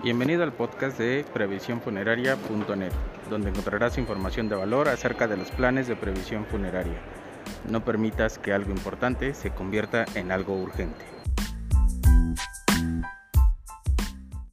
Bienvenido al podcast de previsiónfuneraria.net, donde encontrarás información de valor acerca de los planes de previsión funeraria. No permitas que algo importante se convierta en algo urgente.